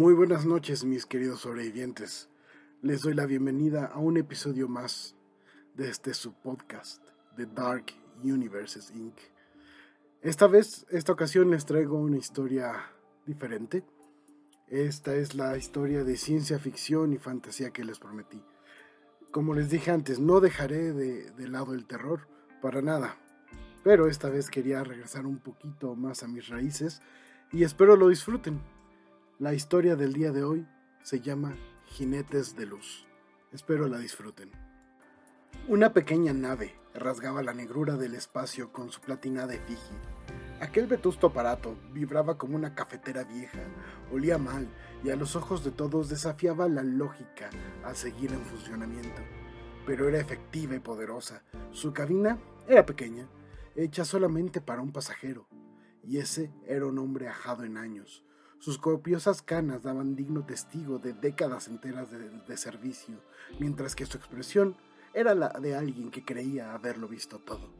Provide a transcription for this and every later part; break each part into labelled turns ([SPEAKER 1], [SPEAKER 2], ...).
[SPEAKER 1] Muy buenas noches mis queridos sobrevivientes. Les doy la bienvenida a un episodio más de este subpodcast de Dark Universes Inc. Esta vez, esta ocasión les traigo una historia diferente. Esta es la historia de ciencia ficción y fantasía que les prometí. Como les dije antes, no dejaré de, de lado el terror, para nada. Pero esta vez quería regresar un poquito más a mis raíces y espero lo disfruten. La historia del día de hoy se llama Jinetes de Luz. Espero la disfruten. Una pequeña nave rasgaba la negrura del espacio con su platinada efigie. Aquel vetusto aparato vibraba como una cafetera vieja, olía mal y a los ojos de todos desafiaba la lógica a seguir en funcionamiento. Pero era efectiva y poderosa. Su cabina era pequeña, hecha solamente para un pasajero, y ese era un hombre ajado en años, sus copiosas canas daban digno testigo de décadas enteras de, servicio, mientras que su expresión era la de alguien que creía haberlo visto todo.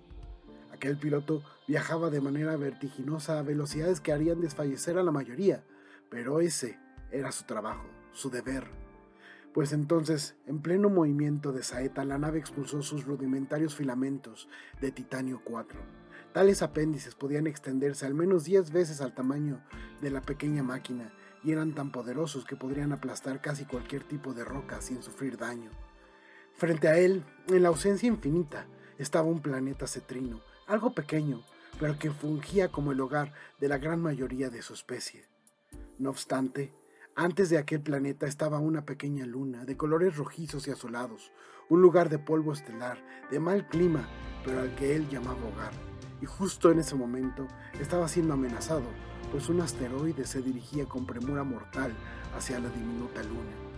[SPEAKER 1] Aquel piloto viajaba de manera vertiginosa a velocidades que harían desfallecer a la mayoría, pero ese era su trabajo, su deber. Pues entonces, en pleno movimiento de saeta, la nave expulsó sus rudimentarios filamentos de titanio 4 Tales apéndices podían extenderse al menos 10 veces al tamaño de la pequeña máquina y eran tan poderosos que podrían aplastar casi cualquier tipo de roca sin sufrir daño. Frente a él, en la ausencia infinita, estaba un planeta cetrino, algo pequeño, pero que fungía como el hogar de la gran mayoría de su especie. No obstante, antes de aquel planeta estaba una pequeña luna de colores rojizos y azulados, un lugar de polvo estelar, de mal clima, pero al que él llamaba hogar y justo en ese momento estaba siendo amenazado, pues un asteroide se dirigía con premura mortal hacia la diminuta luna.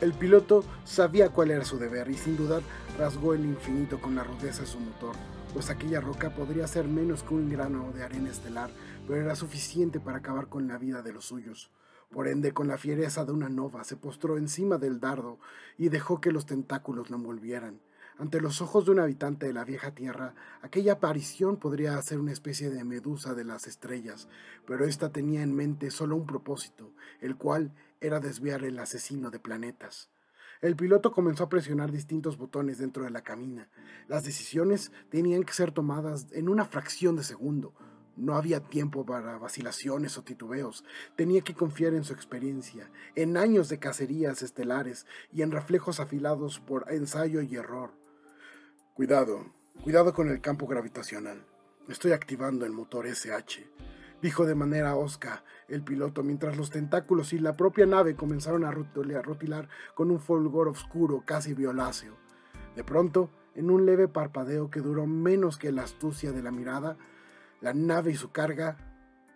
[SPEAKER 1] El piloto sabía cuál era su deber y sin dudar rasgó el infinito con la rudeza de su motor, pues aquella roca podría ser menos que un grano de arena estelar, pero era suficiente para acabar con la vida de los suyos. Por ende, con la fiereza de una nova, se postró encima del dardo y dejó que los tentáculos lo envolvieran. Ante los ojos de un habitante de la vieja tierra, aquella aparición podría ser una especie de medusa de las estrellas, pero ésta tenía en mente solo un propósito, el cual era desviar el asesino de planetas. El piloto comenzó a presionar distintos botones dentro de la cabina. Las decisiones tenían que ser tomadas en una fracción de segundo. No había tiempo para vacilaciones o titubeos. Tenía que confiar en su experiencia, en años de cacerías estelares y en reflejos afilados por ensayo y error. Cuidado, cuidado con el campo gravitacional. Estoy activando el motor SH, dijo de manera osca el piloto mientras los tentáculos y la propia nave comenzaron a rotilar con un fulgor oscuro casi violáceo. De pronto, en un leve parpadeo que duró menos que la astucia de la mirada, la nave y su carga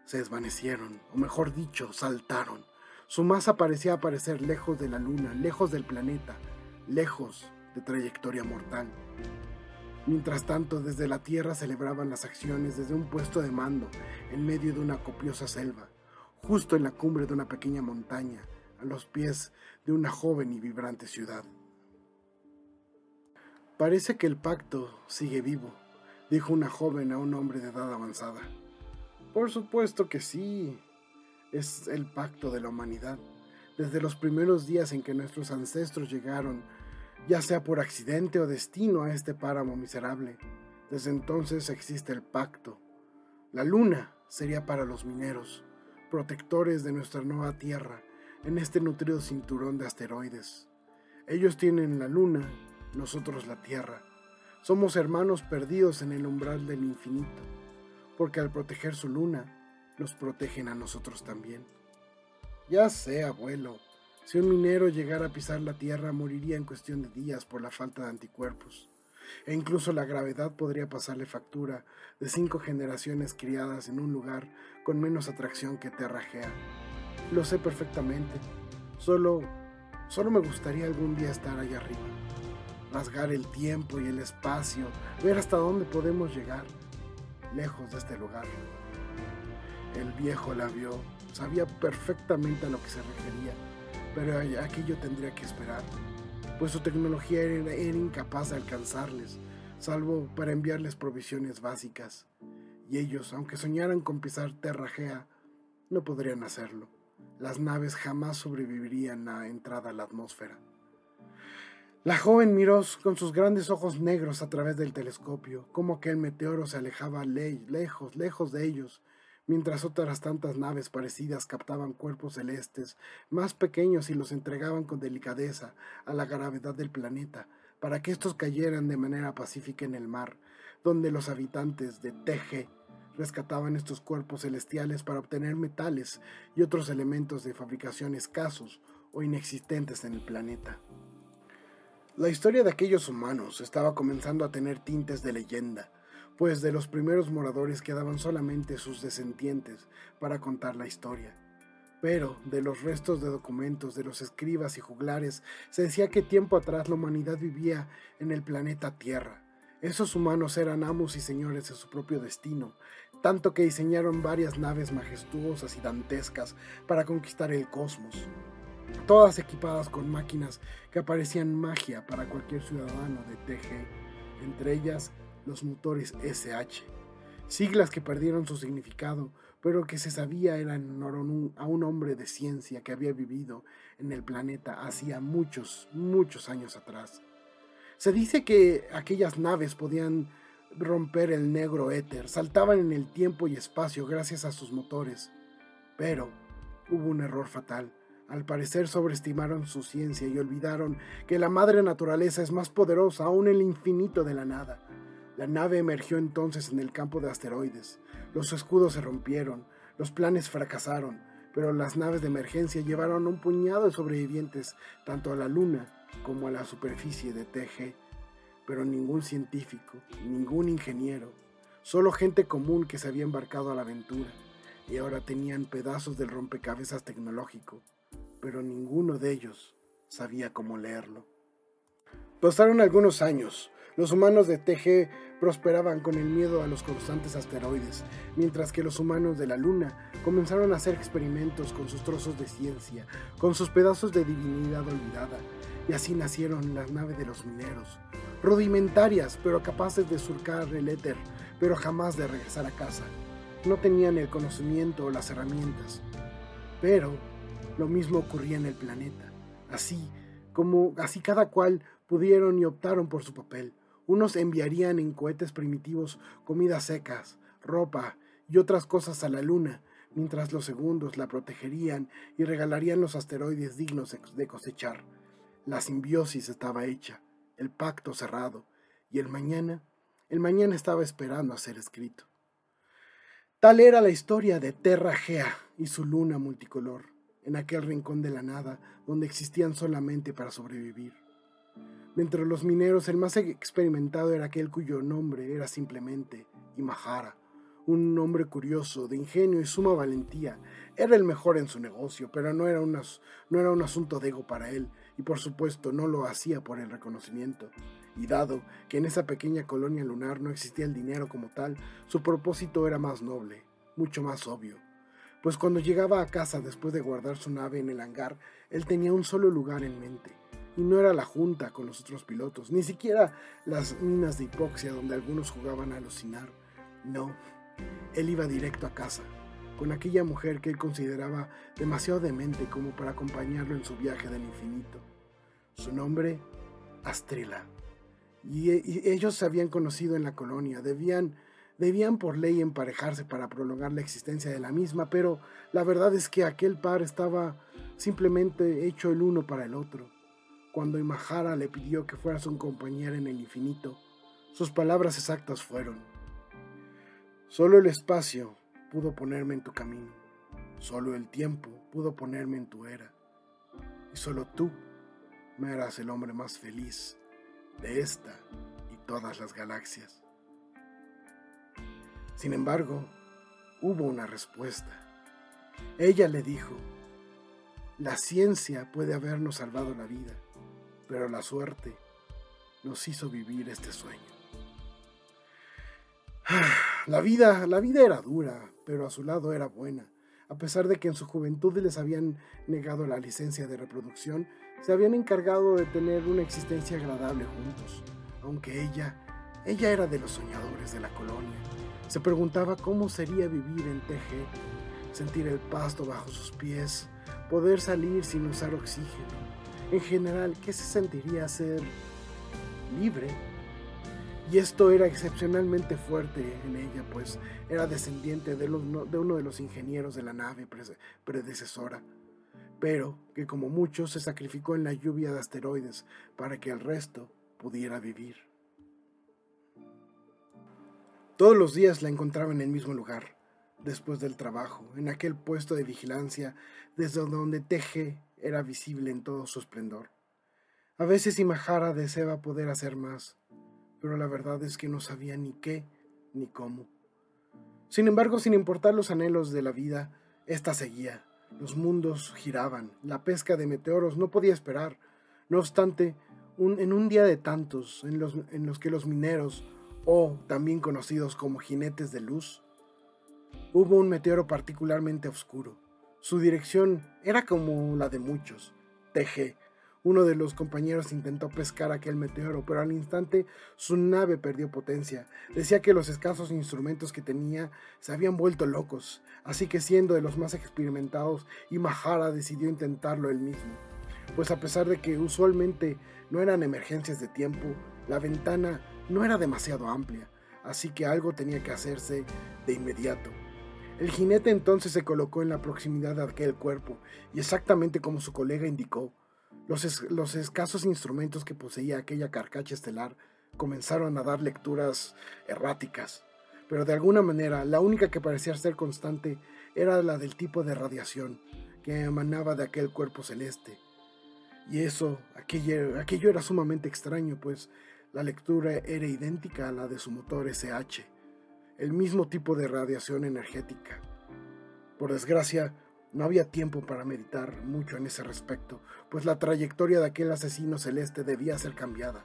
[SPEAKER 1] se desvanecieron, o mejor dicho, saltaron. Su masa parecía aparecer lejos de la luna, lejos del planeta, lejos de trayectoria mortal. Mientras tanto, desde la tierra celebraban las acciones desde un puesto de mando, en medio de una copiosa selva, justo en la cumbre de una pequeña montaña, a los pies de una joven y vibrante ciudad. Parece que el pacto sigue vivo, dijo una joven a un hombre de edad avanzada. Por supuesto que sí, es el pacto de la humanidad. Desde los primeros días en que nuestros ancestros llegaron ya sea por accidente o destino a este páramo miserable. Desde entonces existe el pacto. La luna sería para los mineros, protectores de nuestra nueva tierra, en este nutrido cinturón de asteroides. Ellos tienen la luna, nosotros la tierra. Somos hermanos perdidos en el umbral del infinito, porque al proteger su luna, nos protegen a nosotros también. Ya sé, abuelo, si un minero llegara a pisar la Tierra, moriría en cuestión de días por la falta de anticuerpos. E incluso la gravedad podría pasarle factura de cinco generaciones criadas en un lugar con menos atracción que Terragea. Lo sé perfectamente. Solo, solo me gustaría algún día estar allá arriba. Rasgar el tiempo y el espacio, ver hasta dónde podemos llegar, lejos de este lugar. El viejo la vio, sabía perfectamente a lo que se refería pero aquello tendría que esperar, pues su tecnología era, incapaz de alcanzarles, salvo para enviarles provisiones básicas. y ellos, aunque soñaran con pisar Terra no podrían hacerlo. Las naves jamás sobrevivirían a entrada a la atmósfera. La joven miró con sus grandes ojos negros a través del telescopio, como aquel meteoro se alejaba lejos, lejos de ellos, mientras otras tantas naves parecidas captaban cuerpos celestes más pequeños y los entregaban con delicadeza a la gravedad del planeta, para que estos cayeran de manera pacífica en el mar, donde los habitantes de TG rescataban estos cuerpos celestiales para obtener metales y otros elementos de fabricación escasos o inexistentes en el planeta. La historia de aquellos humanos estaba comenzando a tener tintes de leyenda, pues de los primeros moradores quedaban solamente sus descendientes para contar la historia. Pero de los restos de documentos de los escribas y juglares se decía que tiempo atrás la humanidad vivía en el planeta Tierra. Esos humanos eran amos y señores de su propio destino, tanto que diseñaron varias naves majestuosas y dantescas para conquistar el cosmos todas equipadas con máquinas que aparecían magia para cualquier ciudadano de TG, entre ellas los motores SH, siglas que perdieron su significado, pero que se sabía eran a un hombre de ciencia que había vivido en el planeta hacía muchos, muchos años atrás. Se dice que aquellas naves podían romper el negro éter, saltaban en el tiempo y espacio gracias a sus motores, pero hubo un error fatal al parecer sobreestimaron su ciencia y olvidaron que la madre naturaleza es más poderosa aún en el infinito de la nada. La nave emergió entonces en el campo de asteroides. Los escudos se rompieron, los planes fracasaron, pero las naves de emergencia llevaron un puñado de sobrevivientes tanto a la Luna como a la superficie de TG. Pero ningún científico, ningún ingeniero, solo gente común que se había embarcado a la aventura y ahora tenían pedazos del rompecabezas tecnológico pero ninguno de ellos sabía cómo leerlo. Pasaron algunos años. Los humanos de TG prosperaban con el miedo a los constantes asteroides, mientras que los humanos de la Luna comenzaron a hacer experimentos con sus trozos de ciencia, con sus pedazos de divinidad olvidada, y así nacieron las naves de los mineros, rudimentarias pero capaces de surcar el éter, pero jamás de regresar a casa. No tenían el conocimiento o las herramientas, pero lo mismo ocurría en el planeta. Así como así cada cual pudieron y optaron por su papel. Unos enviarían en cohetes primitivos comidas secas, ropa y otras cosas a la luna, mientras los segundos la protegerían y regalarían los asteroides dignos de cosechar. La simbiosis estaba hecha, el pacto cerrado, y el mañana, el mañana estaba esperando a ser escrito. Tal era la historia de Terra Gea y su luna multicolor en aquel rincón de la nada donde existían solamente para sobrevivir. Entre los mineros el más experimentado era aquel cuyo nombre era simplemente Imahara, un hombre curioso, de ingenio y suma valentía. Era el mejor en su negocio, pero no era, no era un asunto de ego para él, y por supuesto no lo hacía por el reconocimiento. Y dado que en esa pequeña colonia lunar no existía el dinero como tal, su propósito era más noble, mucho más obvio pues cuando llegaba a casa después de guardar su nave en el hangar, él tenía un solo lugar en mente. Y no era la junta con los otros pilotos, ni siquiera las minas de hipoxia donde algunos jugaban a alucinar. No, él iba directo a casa, con aquella mujer que él consideraba demasiado demente como para acompañarlo en su viaje del infinito. Su nombre, Astrila. Y, y ellos se habían conocido en la colonia, debían debían por ley emparejarse para prolongar la existencia de la misma, pero la verdad es que aquel par estaba simplemente hecho el uno para el otro. Cuando Imahara le pidió que fuera su compañera en el infinito, sus palabras exactas fueron, Solo el espacio pudo ponerme en tu camino, solo el tiempo pudo ponerme en tu era, y solo tú me harás el hombre más feliz de esta y todas las galaxias. Sin embargo, hubo una respuesta. Ella le dijo, la ciencia puede habernos salvado la vida, pero la suerte nos hizo vivir este sueño. La vida, la vida era dura, pero a su lado era buena. A pesar de que en su juventud les habían negado la licencia de reproducción, se habían encargado de tener una existencia agradable juntos, aunque ella Ella era de los soñadores de la colonia. Se preguntaba cómo sería vivir en TG, sentir el pasto bajo sus pies, poder salir sin usar oxígeno. En general, ¿qué se sentiría ser libre? Y esto era excepcionalmente fuerte en ella, pues era descendiente de, uno de los ingenieros de la nave predecesora, pero que como muchos se sacrificó en la lluvia de asteroides para que el resto pudiera vivir. Todos los días la encontraba en el mismo lugar, después del trabajo, en aquel puesto de vigilancia desde donde Teje era visible en todo su esplendor. A veces Imahara deseaba poder hacer más, pero la verdad es que no sabía ni qué ni cómo. Sin embargo, sin importar los anhelos de la vida, ésta seguía. Los mundos giraban, la pesca de meteoros no podía esperar. No obstante, en un día de tantos en los, en los que los mineros o también conocidos como jinetes de luz, hubo un meteoro particularmente oscuro. Su dirección era como la de muchos. TG. Uno de los compañeros intentó pescar aquel meteoro, pero al instante su nave perdió potencia. Decía que los escasos instrumentos que tenía se habían vuelto locos, así que siendo de los más experimentados, Imahara decidió intentarlo él mismo. Pues a pesar de que usualmente no eran emergencias de tiempo, la ventana no era demasiado amplia, así que algo tenía que hacerse de inmediato. El jinete entonces se colocó en la proximidad de aquel cuerpo, y exactamente como su colega indicó, los, escasos instrumentos que poseía aquella carcacha estelar comenzaron a dar lecturas erráticas, pero de alguna manera la única que parecía ser constante era la del tipo de radiación que emanaba de aquel cuerpo celeste. Y eso, aquello, aquello era sumamente extraño, pues la lectura era idéntica a la de su motor SH, el mismo tipo de radiación energética. Por desgracia, no había tiempo para meditar mucho en ese respecto, pues la trayectoria de aquel asesino celeste debía ser cambiada.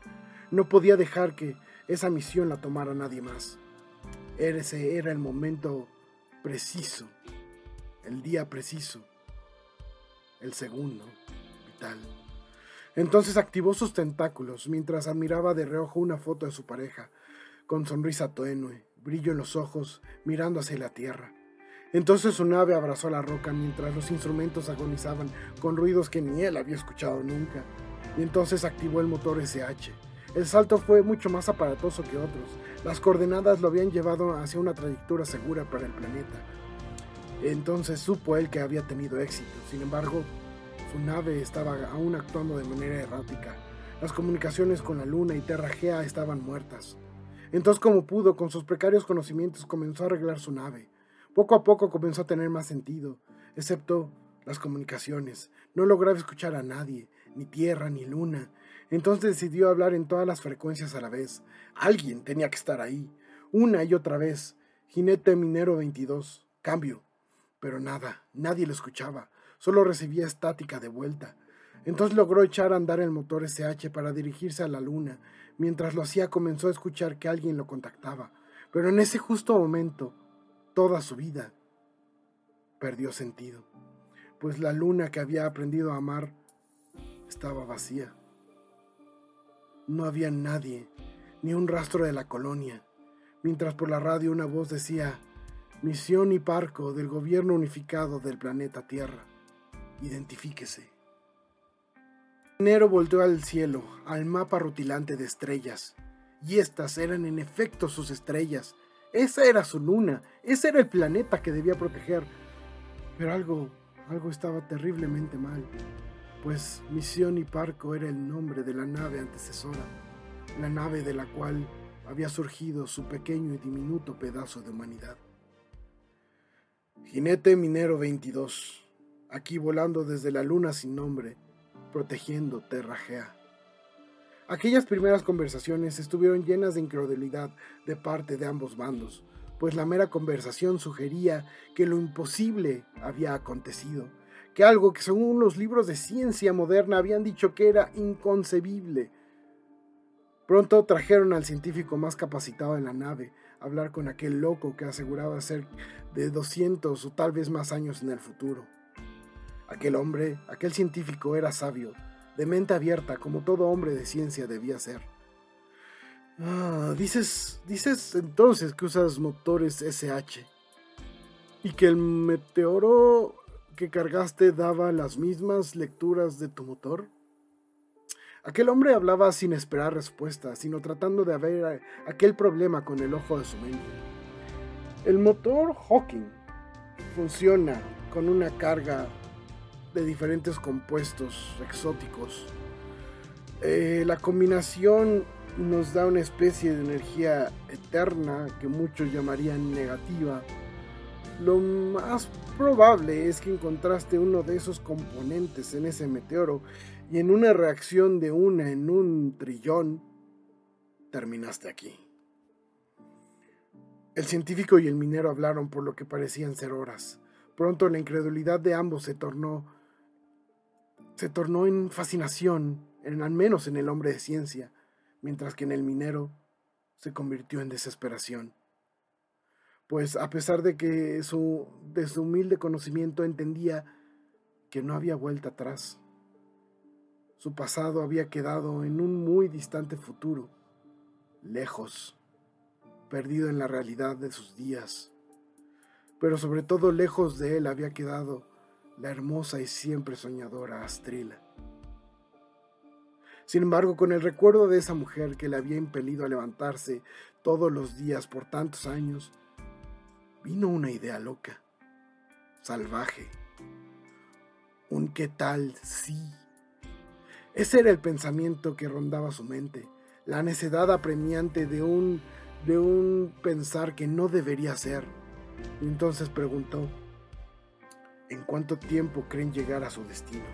[SPEAKER 1] No podía dejar que esa misión la tomara nadie más. Ese era el momento preciso, el día preciso, el segundo, vital. Entonces activó sus tentáculos mientras admiraba de reojo una foto de su pareja, con sonrisa tenue, brillo en los ojos, mirando hacia la tierra. Entonces su nave abrazó la roca mientras los instrumentos agonizaban con ruidos que ni él había escuchado nunca. Y entonces activó el motor SH. El salto fue mucho más aparatoso que otros. Las coordenadas lo habían llevado hacia una trayectoria segura para el planeta. Entonces supo él que había tenido éxito. Sin embargo, su nave estaba aún actuando de manera errática. Las comunicaciones con la Luna y Terra Gea estaban muertas. Entonces, como pudo, con sus precarios conocimientos, comenzó a arreglar su nave. Poco a poco comenzó a tener más sentido, excepto las comunicaciones. No lograba escuchar a nadie, ni Tierra, ni Luna. Entonces decidió hablar en todas las frecuencias a la vez. Alguien tenía que estar ahí. Una y otra vez. Jinete Minero 22. Cambio. Pero nada, nadie lo escuchaba solo recibía estática de vuelta. Entonces logró echar a andar el motor SH para dirigirse a la luna. Mientras lo hacía comenzó a escuchar que alguien lo contactaba. Pero en ese justo momento, toda su vida perdió sentido, pues la luna que había aprendido a amar estaba vacía. No había nadie, ni un rastro de la colonia, mientras por la radio una voz decía, Misión y Parco del gobierno unificado del planeta Tierra identifíquese. Nero volteó al cielo, al mapa rutilante de estrellas, y estas eran en efecto sus estrellas. Esa era su luna, ese era el planeta que debía proteger. Pero algo, algo estaba terriblemente mal, pues Misión y Parco era el nombre de la nave antecesora, la nave de la cual había surgido su pequeño y diminuto pedazo de humanidad. Jinete Minero 22 aquí volando desde la luna sin nombre, protegiendo Terragea. Aquellas primeras conversaciones estuvieron llenas de incredulidad de parte de ambos bandos, pues la mera conversación sugería que lo imposible había acontecido, que algo que según los libros de ciencia moderna habían dicho que era inconcebible. Pronto trajeron al científico más capacitado en la nave a hablar con aquel loco que aseguraba ser de 200 o tal vez más años en el futuro. Aquel hombre, aquel científico era sabio, de mente abierta como todo hombre de ciencia debía ser. Ah, dices, dices entonces que usas motores SH y que el meteoro que cargaste daba las mismas lecturas de tu motor. Aquel hombre hablaba sin esperar respuesta, sino tratando de ver aquel problema con el ojo de su mente. El motor Hawking funciona con una carga de diferentes compuestos exóticos. Eh, la combinación nos da una especie de energía eterna que muchos llamarían negativa. Lo más probable es que encontraste uno de esos componentes en ese meteoro y en una reacción de una en un trillón, terminaste aquí. El científico y el minero hablaron por lo que parecían ser horas. Pronto la incredulidad de ambos se tornó se tornó en fascinación, en, al menos en el hombre de ciencia mientras que en el minero se convirtió en desesperación. Pues a pesar de que su, de su humilde conocimiento entendía que no había vuelta atrás, su pasado había quedado en un muy distante futuro, lejos, perdido en la realidad de sus días. Pero sobre todo lejos de él había quedado la hermosa y siempre soñadora Astrila. Sin embargo, con el recuerdo de esa mujer que le había impelido a levantarse todos los días por tantos años, vino una idea loca, salvaje. Un qué tal sí. Ese era el pensamiento que rondaba su mente, la necedad apremiante de un de un pensar que no debería ser. Y entonces preguntó, ¿en cuánto tiempo creen llegar a su destino?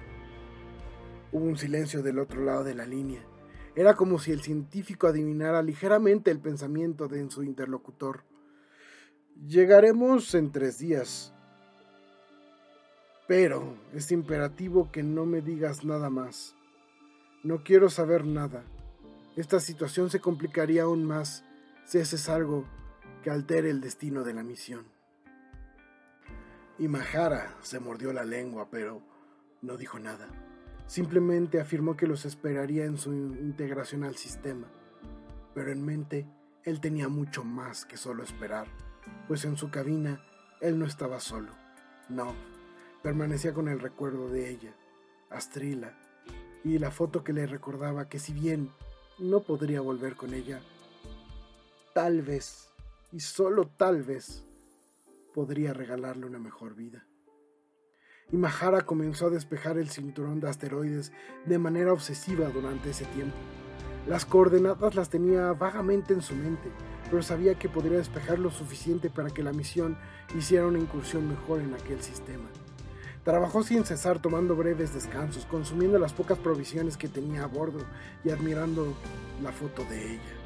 [SPEAKER 1] Hubo un silencio del otro lado de la línea. Era como si el científico adivinara ligeramente el pensamiento de su interlocutor. Llegaremos en tres días. Pero es imperativo que no me digas nada más. No quiero saber nada. Esta situación se complicaría aún más si haces algo que altere el destino de la misión. Y Mahara se mordió la lengua, pero no dijo nada. Simplemente afirmó que los esperaría en su integración al sistema, pero en mente él tenía mucho más que solo esperar, pues en su cabina él no estaba solo. No, permanecía con el recuerdo de ella, Astrila, y la foto que le recordaba que si bien no podría volver con ella, tal vez, y solo tal vez, podría regalarle una mejor vida y Mahara comenzó a despejar el cinturón de asteroides de manera obsesiva durante ese tiempo. Las coordenadas las tenía vagamente en su mente, pero sabía que podría despejar lo suficiente para que la misión hiciera una incursión mejor en aquel sistema. Trabajó sin cesar tomando breves descansos, consumiendo las pocas provisiones que tenía a bordo y admirando la foto de ella.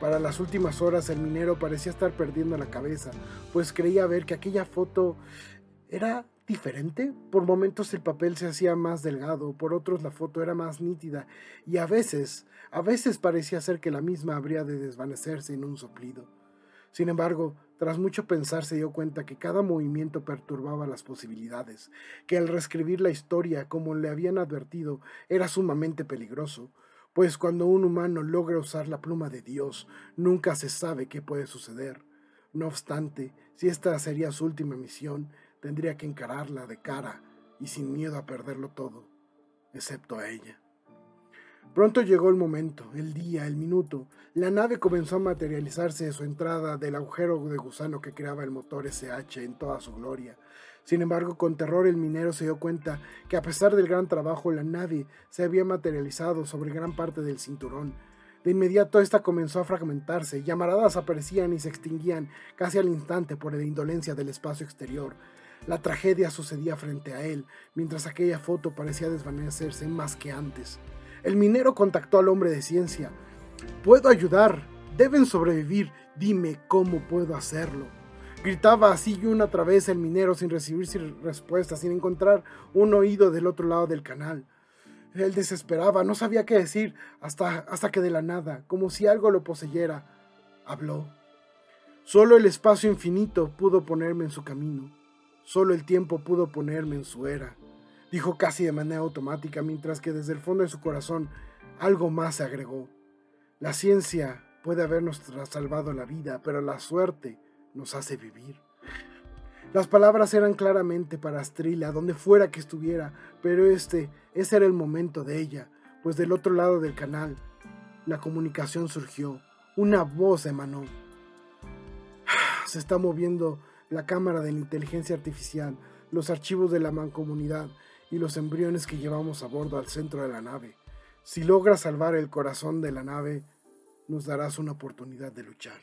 [SPEAKER 1] Para las últimas horas el minero parecía estar perdiendo la cabeza, pues creía ver que aquella foto era diferente. Por momentos el papel se hacía más delgado, por otros la foto era más nítida y a veces, a veces parecía ser que la misma habría de desvanecerse en un soplido. Sin embargo, tras mucho pensar se dio cuenta que cada movimiento perturbaba las posibilidades, que al reescribir la historia como le habían advertido era sumamente peligroso, pues cuando un humano logra usar la pluma de Dios, nunca se sabe qué puede suceder. No obstante, si esta sería su última misión, tendría que encararla de cara y sin miedo a perderlo todo, excepto a ella. Pronto llegó el momento, el día, el minuto. La nave comenzó a materializarse de su entrada del agujero de gusano que creaba el motor SH en toda su gloria. Sin embargo, con terror el minero se dio cuenta que a pesar del gran trabajo, la nave se había materializado sobre gran parte del cinturón. De inmediato esta comenzó a fragmentarse, llamaradas aparecían y se extinguían casi al instante por la indolencia del espacio exterior. La tragedia sucedía frente a él, mientras aquella foto parecía desvanecerse más que antes. El minero contactó al hombre de ciencia. Puedo ayudar. Deben sobrevivir. Dime cómo puedo hacerlo. Gritaba así y una otra vez el minero sin recibir respuesta, sin encontrar un oído del otro lado del canal. Él desesperaba, no sabía qué decir, hasta, hasta que de la nada, como si algo lo poseyera, habló. Solo el espacio infinito pudo ponerme en su camino. Solo el tiempo pudo ponerme en su era, dijo casi de manera automática, mientras que desde el fondo de su corazón algo más se agregó. La ciencia puede habernos salvado la vida, pero la suerte nos hace vivir. Las palabras eran claramente para Astrila, donde fuera que estuviera, pero este, ese era el momento de ella, pues del otro lado del canal, la comunicación surgió, una voz emanó. Se está moviendo la cámara de la inteligencia artificial, los archivos de la mancomunidad y los embriones que llevamos a bordo al centro de la nave. Si logras salvar el corazón de la nave, nos darás una oportunidad de luchar.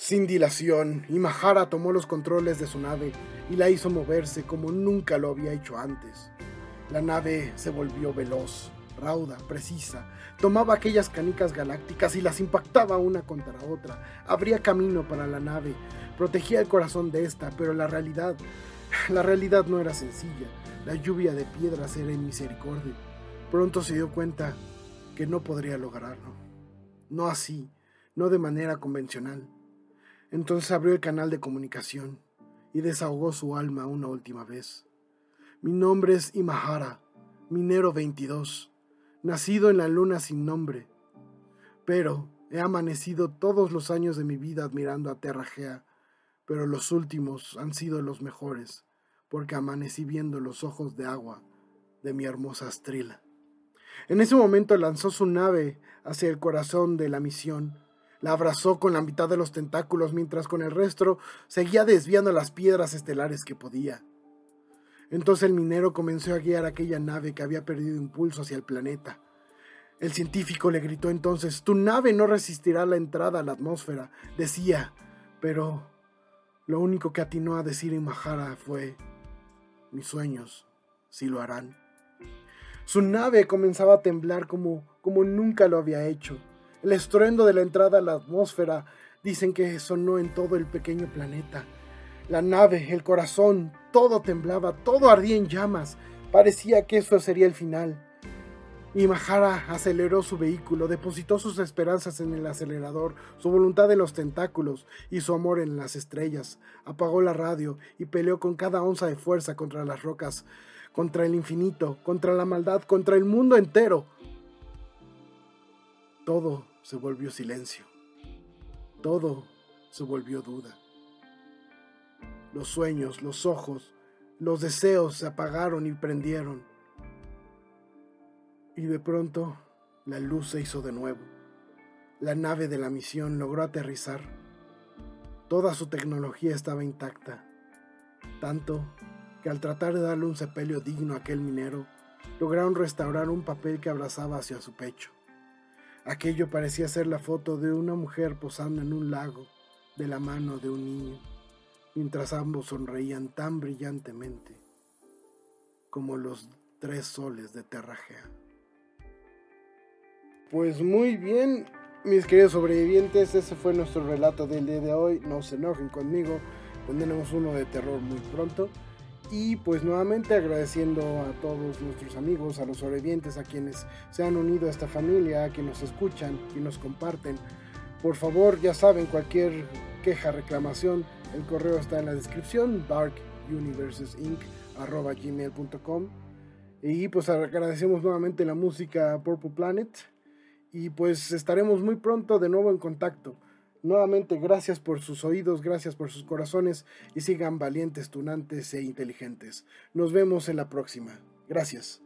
[SPEAKER 1] Sin dilación, Imahara tomó los controles de su nave y la hizo moverse como nunca lo había hecho antes. La nave se volvió veloz, rauda, precisa, tomaba aquellas canicas galácticas y las impactaba una contra otra, abría camino para la nave, protegía el corazón de esta, pero la realidad, la realidad no era sencilla, la lluvia de piedras era en misericordia. Pronto se dio cuenta que no podría lograrlo, no así, no de manera convencional. Entonces abrió el canal de comunicación y desahogó su alma una última vez. Mi nombre es Imahara, minero 22, nacido en la luna sin nombre. Pero he amanecido todos los años de mi vida admirando a Terragea, pero los últimos han sido los mejores, porque amanecí viendo los ojos de agua de mi hermosa Astrila. En ese momento lanzó su nave hacia el corazón de la misión la abrazó con la mitad de los tentáculos mientras con el resto seguía desviando las piedras estelares que podía. Entonces el minero comenzó a guiar aquella nave que había perdido impulso hacia el planeta. El científico le gritó entonces, tu nave no resistirá la entrada a la atmósfera, decía, pero lo único que atinó a decir Imahara fue, mis sueños sí lo harán. Su nave comenzaba a temblar como, como nunca lo había hecho. El estruendo de la entrada a la atmósfera dicen que sonó en todo el pequeño planeta. La nave, el corazón, todo temblaba, todo ardía en llamas. Parecía que eso sería el final. Y Mahara aceleró su vehículo, depositó sus esperanzas en el acelerador, su voluntad en los tentáculos y su amor en las estrellas. Apagó la radio y peleó con cada onza de fuerza contra las rocas, contra el infinito, contra la maldad, contra el mundo entero. Todo se volvió silencio. Todo se volvió duda. Los sueños, los ojos, los deseos se apagaron y prendieron. Y de pronto la luz se hizo de nuevo. La nave de la misión logró aterrizar. Toda su tecnología estaba intacta, tanto que al tratar de darle un sepelio digno a aquel minero, lograron restaurar un papel que abrazaba hacia su pecho. Aquello parecía ser la foto de una mujer posando en un lago de la mano de un niño, mientras ambos sonreían tan brillantemente como los tres soles de Terragea. Pues muy bien, mis queridos sobrevivientes, ese fue nuestro relato del día de hoy. No se enojen conmigo, tendremos uno de terror muy pronto. Y pues nuevamente agradeciendo a todos nuestros amigos, a los sobrevivientes, a quienes se han unido a esta familia, a quienes nos escuchan y nos comparten. Por favor, ya saben, cualquier queja, reclamación, el correo está en la descripción, darkuniversesinc.gmail.com Y pues agradecemos nuevamente la música Purple Planet. Y pues estaremos muy pronto de nuevo en contacto. Nuevamente, gracias por sus oídos, gracias por sus corazones y sigan valientes, tunantes e inteligentes. Nos vemos en la próxima. Gracias.